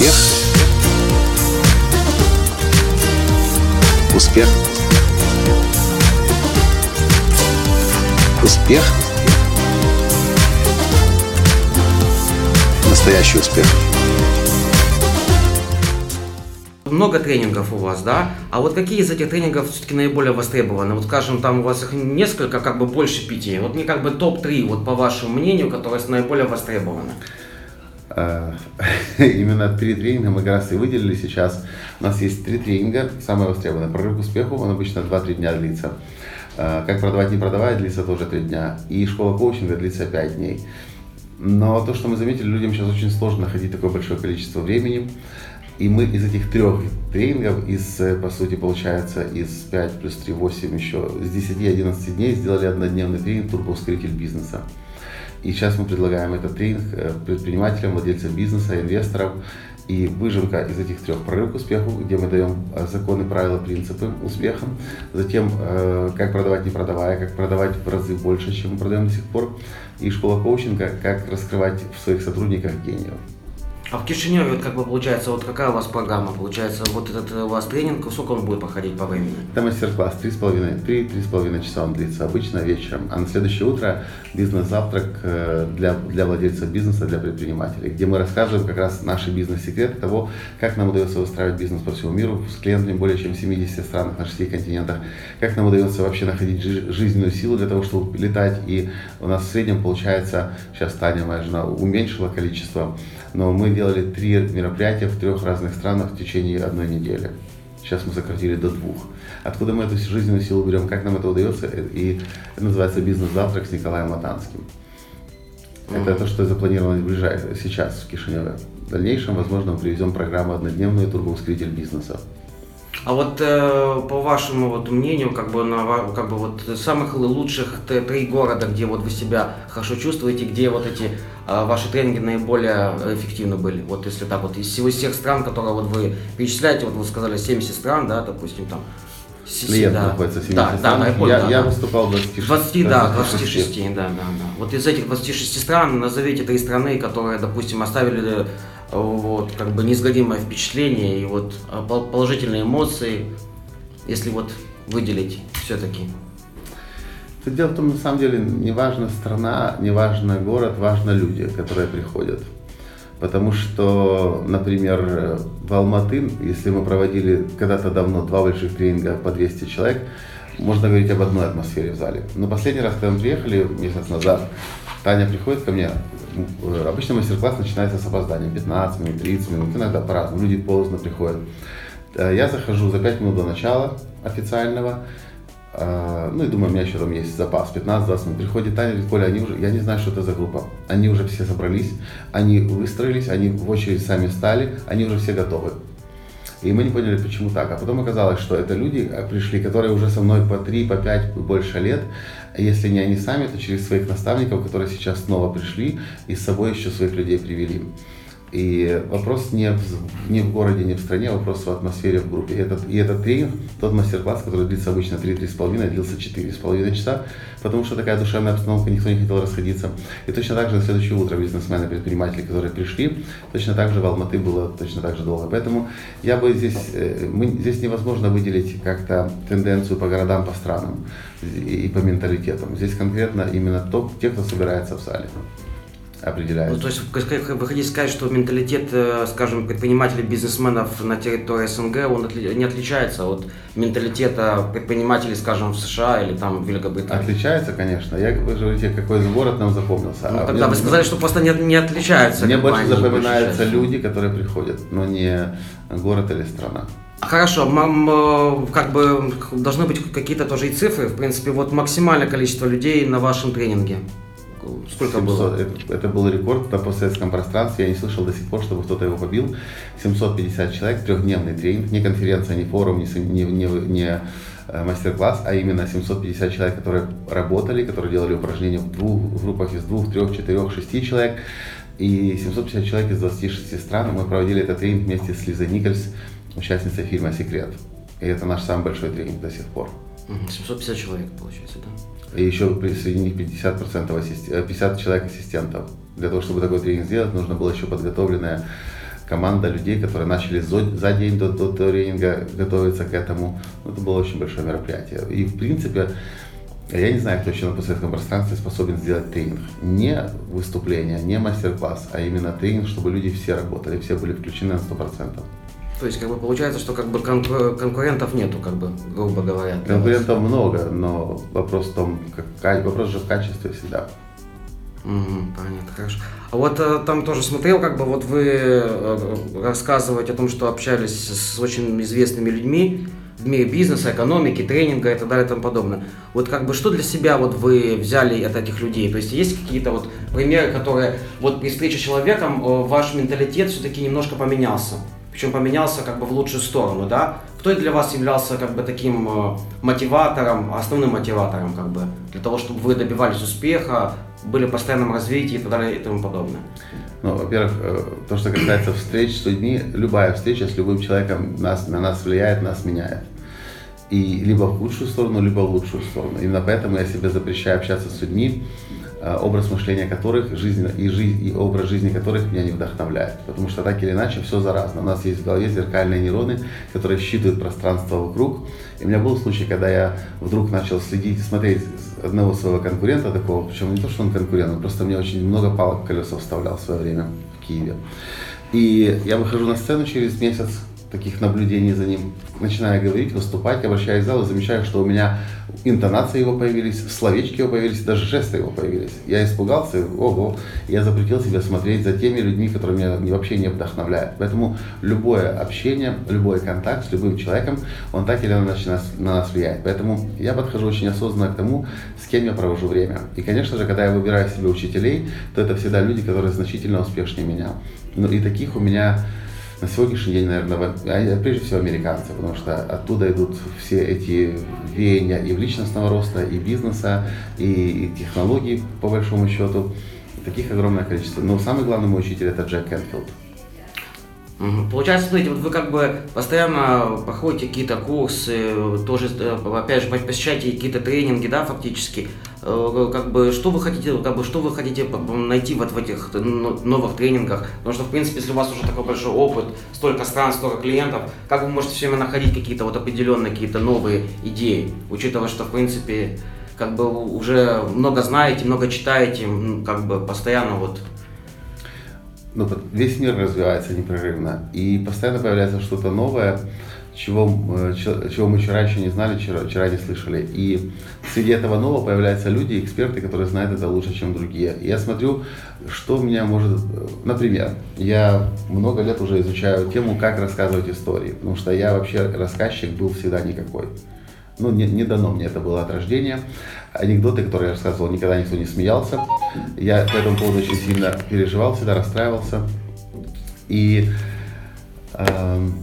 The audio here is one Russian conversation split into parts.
Успех. Успех. Успех. Настоящий успех. Много тренингов у вас, да? А вот какие из этих тренингов все-таки наиболее востребованы? Вот, скажем, там у вас их несколько, как бы больше пяти. Вот не как бы топ-3, вот по вашему мнению, которые наиболее востребованы. А, именно три тренинга мы как раз и выделили сейчас. У нас есть три тренинга, самые востребованные. Прорыв к успеху, он обычно 2-3 дня длится. А, как продавать, не продавать, длится тоже 3 дня. И школа коучинга длится 5 дней. Но то, что мы заметили, людям сейчас очень сложно находить такое большое количество времени. И мы из этих трех тренингов, из, по сути, получается, из 5 плюс 3, 8 еще, с 10-11 дней сделали однодневный тренинг «Турбоускоритель бизнеса». И сейчас мы предлагаем этот тренинг э, предпринимателям, владельцам бизнеса, инвесторов. И выжимка из этих трех прорыв к успеху, где мы даем э, законы, правила, принципы успеха. Затем, э, как продавать не продавая, как продавать в разы больше, чем мы продаем до сих пор. И школа коучинга, как раскрывать в своих сотрудниках гениев. А в Кишиневе, вот как бы получается, вот какая у вас программа? Получается, вот этот у вас тренинг, сколько он будет проходить по времени? Это мастер-класс, 3,5, 3-3,5 часа он длится, обычно вечером. А на следующее утро бизнес-завтрак э, для, для владельцев бизнеса, для предпринимателей, где мы рассказываем как раз наши бизнес-секреты того, как нам удается выстраивать бизнес по всему миру с клиентами более чем в 70 странах на 6 континентах, как нам удается вообще находить жизненную силу для того, чтобы летать. И у нас в среднем получается, сейчас Таня, моя жена, уменьшила количество но мы делали три мероприятия в трех разных странах в течение одной недели. Сейчас мы сократили до двух. Откуда мы эту жизненную силу берем, как нам это удается, и это называется «Бизнес-завтрак» с Николаем Матанским. Это то, что запланировано ближайшее, сейчас в Кишиневе. В дальнейшем, возможно, мы привезем программу «Однодневный турбоускоритель бизнеса». А вот э, по вашему вот мнению, как бы на как бы вот самых лучших три города, где вот вы себя хорошо чувствуете, где вот эти э, ваши тренинги наиболее эффективны были? Вот если так вот из всего всех стран, которые вот вы перечисляете, вот вы сказали 70 стран, да, допустим там. Клиент да. находится в 70 да, стран. Да, я, да, я выступал в 26. 20, да, 26, да, да, да. Вот из этих 26 стран назовите три страны, которые, допустим, оставили вот, как бы неизгладимое впечатление и вот а, положительные эмоции, если вот выделить все-таки. Тут дело в том, на самом деле, не важна страна, не важно город, важно люди, которые приходят. Потому что, например, в Алматы, если мы проводили когда-то давно два больших тренинга по 200 человек, можно говорить об одной атмосфере в зале. Но последний раз, когда мы приехали месяц назад, Таня приходит ко мне, обычно мастер-класс начинается с опозданием, 15 минут, 30 минут, иногда по-разному, люди поздно приходят. Э, я захожу за 5 минут до начала официального, э, ну и думаю, у меня еще там есть запас, 15-20 минут. Приходит Таня, говорит, Коля, они уже, я не знаю, что это за группа. Они уже все собрались, они выстроились, они в очередь сами стали, они уже все готовы. И мы не поняли, почему так. А потом оказалось, что это люди пришли, которые уже со мной по 3, по 5, больше лет. Если не они сами, то через своих наставников, которые сейчас снова пришли и с собой еще своих людей привели. И вопрос не в, не в городе, не в стране, а вопрос в атмосфере в группе. И этот, и этот тренинг, тот мастер-класс, который длится обычно 3-3,5, длился 4,5 часа, потому что такая душевная обстановка, никто не хотел расходиться. И точно так же на следующее утро бизнесмены, предприниматели, которые пришли, точно так же в Алматы было точно так же долго. Поэтому я бы здесь, э, мы, здесь невозможно выделить как-то тенденцию по городам, по странам и, и по менталитетам. Здесь конкретно именно то, те, кто собирается в зале определяет. Ну, то есть вы хотите сказать, что менталитет, э, скажем, предпринимателей, бизнесменов на территории СНГ, он не отличается от менталитета предпринимателей, скажем, в США или там в Великобритании? Отличается, конечно. Я, вы же говорите, какой город нам запомнился. Ну, а тогда мне, вы сказали, что просто не, не отличается. Мне больше запоминаются люди, которые приходят, но не город или страна. Хорошо, мам, как бы должны быть какие-то тоже и цифры. В принципе, вот максимальное количество людей на вашем тренинге. Сколько 700, было? Это, это был рекорд на постсоветском пространстве. Я не слышал до сих пор, чтобы кто-то его побил. 750 человек, трехдневный тренинг, не конференция, не форум, не, не, не, не э, мастер-класс, а именно 750 человек, которые работали, которые делали упражнения в двух группах из двух, трех, четырех, шести человек. И 750 человек из 26 стран. Мы проводили этот тренинг вместе с Лизой Никольс, участницей фильма «Секрет». И это наш самый большой тренинг до сих пор. 750 человек, получается, да? И еще среди них 50%, ассист... 50 человек ассистентов. Для того, чтобы такой тренинг сделать, нужно было еще подготовленное команда людей, которые начали за день до, до тренинга готовиться к этому. Ну, это было очень большое мероприятие. И, в принципе, я не знаю, кто еще на постсоветском пространстве способен сделать тренинг. Не выступление, не мастер-класс, а именно тренинг, чтобы люди все работали, все были включены на 100%. То есть, как бы получается, что как бы конку- конкурентов нету, как бы, грубо говоря. для вас. Конкурентов много, но вопрос в том, как, вопрос же в качестве всегда. Мгм, понятно, хорошо. А вот э, там тоже смотрел, как бы вот вы э, рассказываете о том, что общались с очень известными людьми в мире бизнеса, экономики, тренинга и так далее и тому подобное. Вот как бы что для себя вот вы взяли от этих людей? То есть есть какие-то вот примеры, которые вот при встрече с человеком э, ваш менталитет все-таки немножко поменялся? Причем поменялся как бы в лучшую сторону, да? Кто для вас являлся как бы таким э, мотиватором, основным мотиватором как бы для того, чтобы вы добивались успеха, были в постоянном развитии и так далее и тому подобное? Ну, во-первых, э, то, что касается встреч с людьми, любая встреча с любым человеком нас, на нас влияет, нас меняет. И либо в худшую сторону, либо в лучшую сторону. Именно поэтому я себе запрещаю общаться с людьми, образ мышления которых жизнь, и, жизнь, и образ жизни которых меня не вдохновляет. Потому что так или иначе все заразно. У нас есть в голове зеркальные нейроны, которые считывают пространство вокруг. И у меня был случай, когда я вдруг начал следить, смотреть одного своего конкурента такого, причем не то, что он конкурент, он просто мне очень много палок в колеса вставлял в свое время в Киеве. И я выхожу на сцену через месяц, таких наблюдений за ним, начинаю говорить, выступать, обращаюсь в зал замечаю, что у меня интонации его появились, словечки его появились, даже жесты его появились. Я испугался, ого, я запретил себе смотреть за теми людьми, которые меня вообще не вдохновляют. Поэтому любое общение, любой контакт с любым человеком, он так или иначе на нас влияет. Поэтому я подхожу очень осознанно к тому, с кем я провожу время. И, конечно же, когда я выбираю себе учителей, то это всегда люди, которые значительно успешнее меня. Ну и таких у меня на сегодняшний день, наверное, а, прежде всего американцы, потому что оттуда идут все эти веяния и личностного роста, и бизнеса, и, и технологий, по большому счету. Таких огромное количество. Но самый главный мой учитель это Джек Кенфилд. Мгм. Получается, смотрите, вот вы как бы постоянно проходите какие-то курсы, тоже, э, опять же, посещаете какие-то тренинги, да, фактически. Э, Как бы, что вы хотите, как бы, что вы хотите найти вот в этих новых тренингах? Потому что, в принципе, если у вас уже такой большой опыт, столько стран, столько клиентов, как вы можете все время находить какие-то вот определенные, какие-то новые идеи, учитывая, что, в принципе, как бы уже много знаете, много читаете, как бы постоянно вот ну, весь мир развивается непрерывно, и постоянно появляется что-то новое, чего, э, чего мы вчера еще не знали, вчера, вчера не слышали. И среди этого нового появляются люди, эксперты, которые знают это лучше, чем другие. И я смотрю, что у меня может... э, Например, я много лет уже изучаю тему, как рассказывать истории, потому что я вообще рассказчик был всегда никакой. Ну, не, не дано мне это было от рождения. Анекдоты, которые я рассказывал, никогда никто не смеялся. Я по этому поводу очень сильно переживал, всегда расстраивался. И, эм,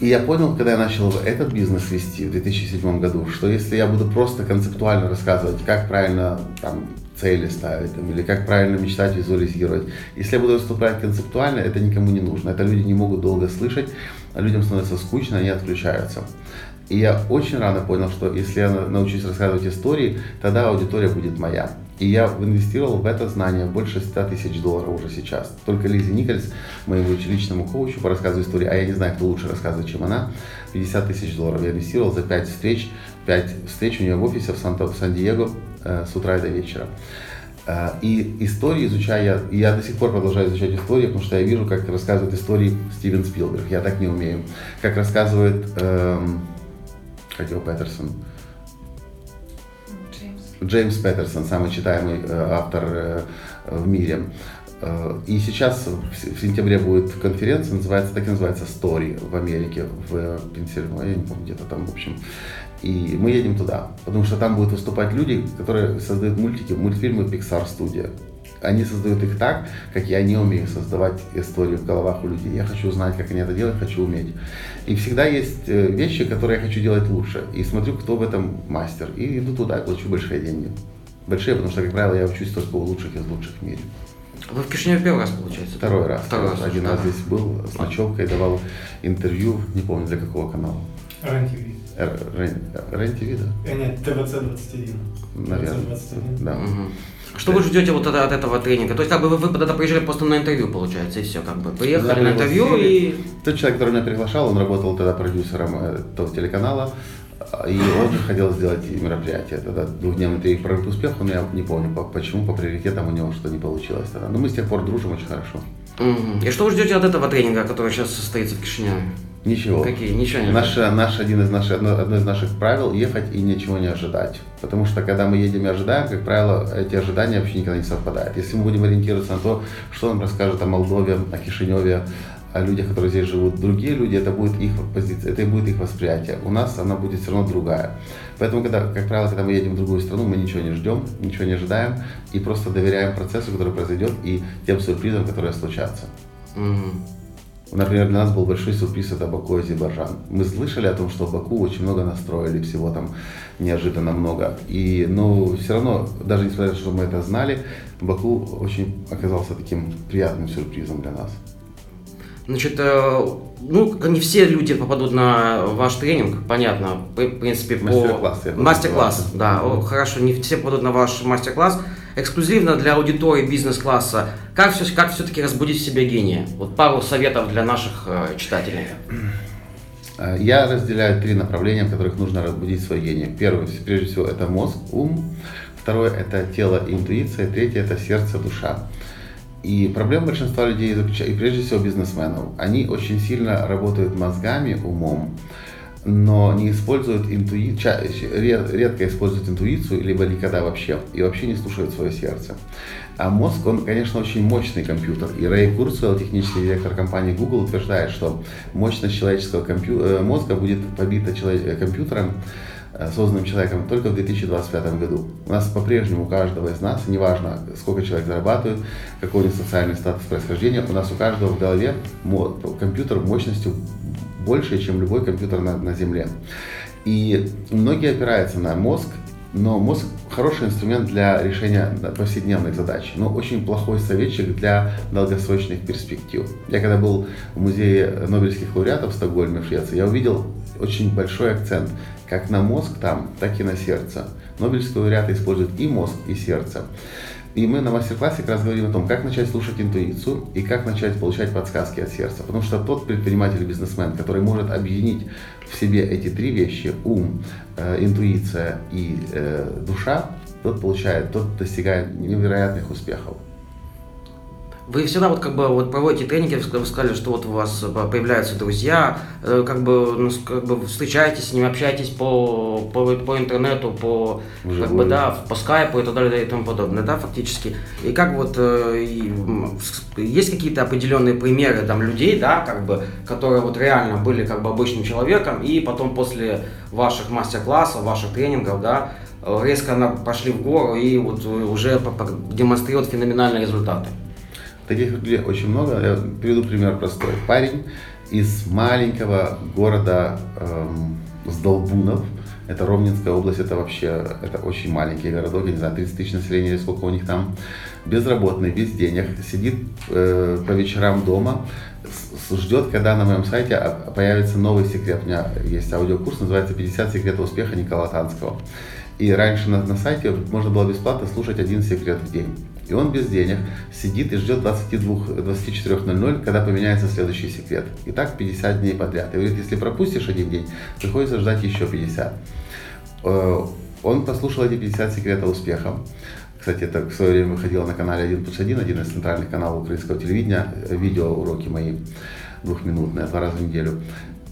и я понял, когда я начал этот бизнес вести в 2007 году, что если я буду просто концептуально рассказывать, как правильно там, цели ставить, там, или как правильно мечтать, визуализировать, если я буду выступать концептуально, это никому не нужно. Это люди не могут долго слышать, людям становится скучно, они отключаются. И я очень рано понял, что если я на- научусь рассказывать истории, тогда аудитория будет моя. И я инвестировал в это знание больше 100 тысяч долларов уже сейчас. Только Лизе Никольс, моему личному коучу по рассказу истории, а я не знаю, кто лучше рассказывает, чем она, 50 тысяч долларов я инвестировал за 5 встреч. 5 встреч у нее в офисе в, Санта- в Сан-Диего э, с утра и до вечера. Э, И истории изучаю я, я до сих пор продолжаю изучать истории, потому что я вижу, как рассказывает истории Стивен Спилберг. Я так не умею. Как рассказывает эм, его Петерсон, Джеймс. Джеймс Петерсон, самый читаемый э, автор э, в мире. Э, И сейчас в сентябре будет конференция, называется, так и называется Story в Америке, в Пенсильвании, я не помню, где-то там, в общем. И мы едем туда, потому что там будут выступать люди, которые создают мультики, мультфильмы Pixar Studio. Они создают их так, как я не умею создавать истории в головах у людей. Я хочу знать, как они это делают, хочу уметь. И всегда есть э, вещи, которые я хочу делать лучше. И смотрю, кто в этом мастер. И иду туда и плачу большие деньги. Большие, потому что, как правило, я учусь только у лучших из лучших в мире. Вы в Кишиневе первый раз, получается? Второй раз. Второй раз. Один да. раз здесь был с ночевкой, давал интервью, не помню для какого канала. РЕН-ТВ. Рен- Рен-ТВ, да? Э, Нет, ТВЦ-21. Наверное. ТВЦ-21. Да. Что вы ждете вот от, этого тренинга? То есть как бы вы, вы тогда приезжали просто на интервью, получается, и все, как бы. Приехали Да, на интервью и... Тот человек, который меня приглашал, он работал тогда продюсером э, того телеканала, и он хотел сделать мероприятие. Тогда двухдневный тренинг проект успех, но я не помню, по- почему, по приоритетам у него что не получилось тогда. Но мы с тех пор дружим очень хорошо. Мгм. И что вы ждете от этого тренинга, который сейчас состоится в Кишиневе? Ничего. Какие? Ничего не Наш, наш, один из наших, одно, одно из наших правил – ехать и ничего не ожидать. Потому что, когда мы едем и ожидаем, как правило, эти ожидания вообще никогда не совпадают. Если мы будем ориентироваться на то, что нам расскажут о Молдове, о Кишиневе, о людях, которые здесь живут, другие люди, это будет их позиция, это будет их восприятие. У нас она будет все равно другая. Поэтому, когда, как правило, когда мы едем в другую страну, мы ничего не ждем, ничего не ожидаем и просто доверяем процессу, который произойдет, и тем сюрпризам, которые случатся. Мгм. Например, для нас был большой сюрприз это Баку и Азербайджан. Мы слышали о том, что в Баку очень много настроили, всего там неожиданно много. И, но все равно, даже несмотря на то, что мы это знали, Баку очень оказался таким приятным сюрпризом для нас. Значит, э, ну, не все люди попадут на ваш тренинг, понятно, в принципе, по... Мастер-класс, Мастер-класс, да, о, хорошо, не все попадут на ваш мастер-класс. Эксклюзивно для аудитории бизнес-класса, как, все, как все-таки разбудить в себе гения? Вот пару советов для наших э, читателей. Э, Я разделяю три направления, в которых нужно разбудить свой гений. Первое, прежде всего, это мозг, ум. Второе, это тело интуиция. Третье, это сердце, душа. И проблема большинства людей, и прежде всего бизнесменов, они очень сильно работают мозгами, умом, но не используют интуицию, редко используют интуицию, либо никогда вообще, и вообще не слушают свое сердце. А мозг, он, конечно, очень мощный компьютер. И Рэй Курцвелл, технический директор компании Google, утверждает, что мощность человеческого компью- э, мозга будет побита человек- э, компьютером, э, созданным человеком только в 2025 году. У нас по-прежнему у каждого из нас, неважно, сколько человек зарабатывает, какой у него социальный статус происхождения, у нас у каждого в голове компьютер мощностью больше, чем любой компьютер на, на Земле. И многие опираются на мозг, но мозг хороший инструмент для решения повседневных задач, но очень плохой советчик для долгосрочных перспектив. Я когда был в музее Нобелевских лауреатов в Стокгольме, в Швеции, я увидел очень большой акцент как на мозг там, так и на сердце. Нобелевские лауреаты используют и мозг, и сердце. И мы на мастер-классе как раз говорим о том, как начать слушать интуицию и как начать получать подсказки от сердца. Потому что тот предприниматель, бизнесмен, который может объединить в себе эти три вещи, ум, э, интуиция и э, душа, тот получает, тот достигает невероятных успехов. Вы всегда вот как бы вот проводите тренинги, вы сказали, что вот у вас э, появляются друзья, э, как бы, ну, как бы встречаетесь с ними, общаетесь по, по, по интернету, по, как бы, да, по скайпу и так далее и тому подобное, да, фактически. И как вот, э, и, есть какие-то определенные примеры там людей, да, как бы, которые вот реально были как бы обычным человеком, и потом после ваших мастер-классов, ваших тренингов, да, резко пошли в гору и вот уже демонстрируют феноменальные результаты. Таких людей очень много. Я приведу пример простой. Парень из маленького города эм, Сдолбунов. Это Ровненская область, это вообще это очень маленький городок, я не знаю, 30 тысяч населения или сколько у них там. Безработный, без денег, сидит э, по вечерам дома, с- ждет, когда на моем сайте а- появится новый секрет. У меня есть аудиокурс, называется «50 секретов успеха Никола Танского». И раньше на, на сайте можно было бесплатно слушать один секрет в день. И он без денег сидит и ждет 22 24.00, когда поменяется следующий секрет. И так 50 дней подряд. И говорит, если пропустишь один день, приходится ждать еще 50. Э, Он послушал эти 50 секретов успеха. Кстати, это в свое время выходило на канале 1 плюс 1, один из центральных каналов украинского телевидения, э, видеоуроки мои двухминутные, два раза в неделю.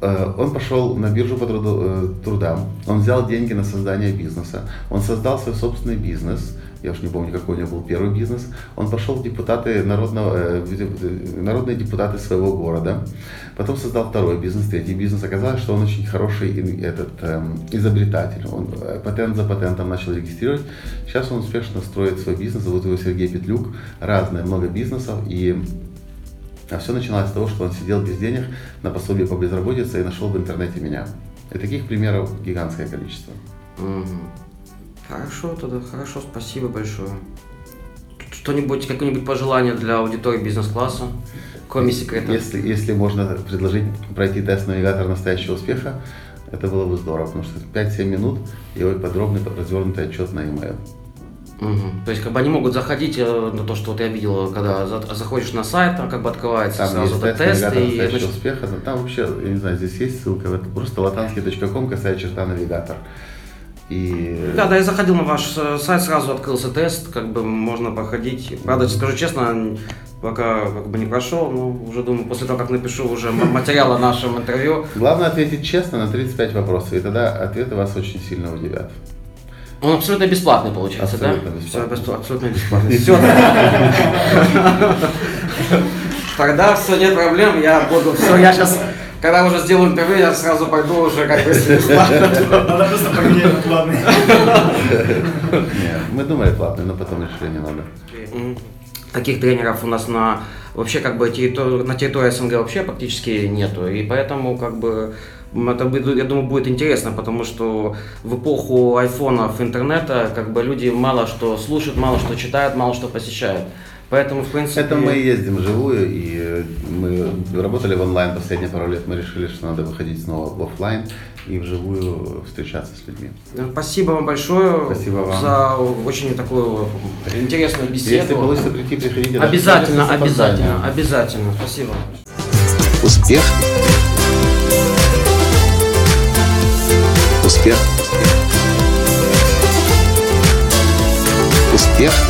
Э, Он пошел на биржу по труду- труда, он взял деньги на создание бизнеса, он создал свой собственный бизнес, я уж не помню, какой у него был первый бизнес, он пошел в депутаты народного, э, народные депутаты своего города, потом создал второй бизнес, третий бизнес. Оказалось, что он очень хороший этот, эм, изобретатель, он э, патент за патентом начал регистрировать. Сейчас он успешно строит свой бизнес, зовут его Сергей Петлюк, разные, много бизнесов, и а все начиналось с того, что он сидел без денег на пособие по безработице и нашел в интернете меня. И таких примеров гигантское количество. Мгм. Хорошо, тогда хорошо, спасибо большое. Что-нибудь, какое-нибудь пожелание для аудитории бизнес-класса, кроме секрета? Если, если можно предложить пройти тест навигатор настоящего успеха, Это было бы здорово, потому что 5-7 минут и подробный развернутый отчет на e-mail. Мгм. То есть как бы они могут заходить э, на то, что вот я видел, когда за- заходишь на сайт, там как бы открывается Там сразу есть этот тест, тест, и значит, успеха. но Там вообще, я не знаю, здесь есть ссылка, вот просто латанский.ком, касая черта навигатор. И Да, да, я заходил на ваш э, сайт, сразу открылся тест, как бы можно проходить. Правда, скажу честно, пока как бы не прошел, но уже думаю, после того, как напишу уже материал о нашем интервью, главное ответить честно на 35 вопросов, и тогда ответы вас очень сильно удивят. он абсолютно бесплатный получается, Абсолютно да? бесплатный. Все, абсолютно бесплатный. Все. Тогда все, нет проблем, я буду, все, я сейчас, когда уже сделаю интервью, я сразу пойду уже как бы. Надо просто поменять на платный. Мы думали платный, но потом решили не надо. Таких тренеров у нас на вообще как бы территор- на территории СНГ вообще практически нету. И поэтому как бы это, будет, я думаю, будет интересно, потому что в эпоху айфонов, интернета, как бы люди мало что слушают, мало что читают, мало что посещают. Поэтому, в принципе... Это мы и ездим вживую, и э, мы работали в онлайн последние пару лет, мы решили, что надо выходить снова в офлайн и вживую встречаться с людьми. Спасибо вам большое Спасибо вам. за очень такую интересную беседу. Если получится прийти, приходите. Обязательно, обязательно, обязательно. Спасибо. Успех. Успех. Успех.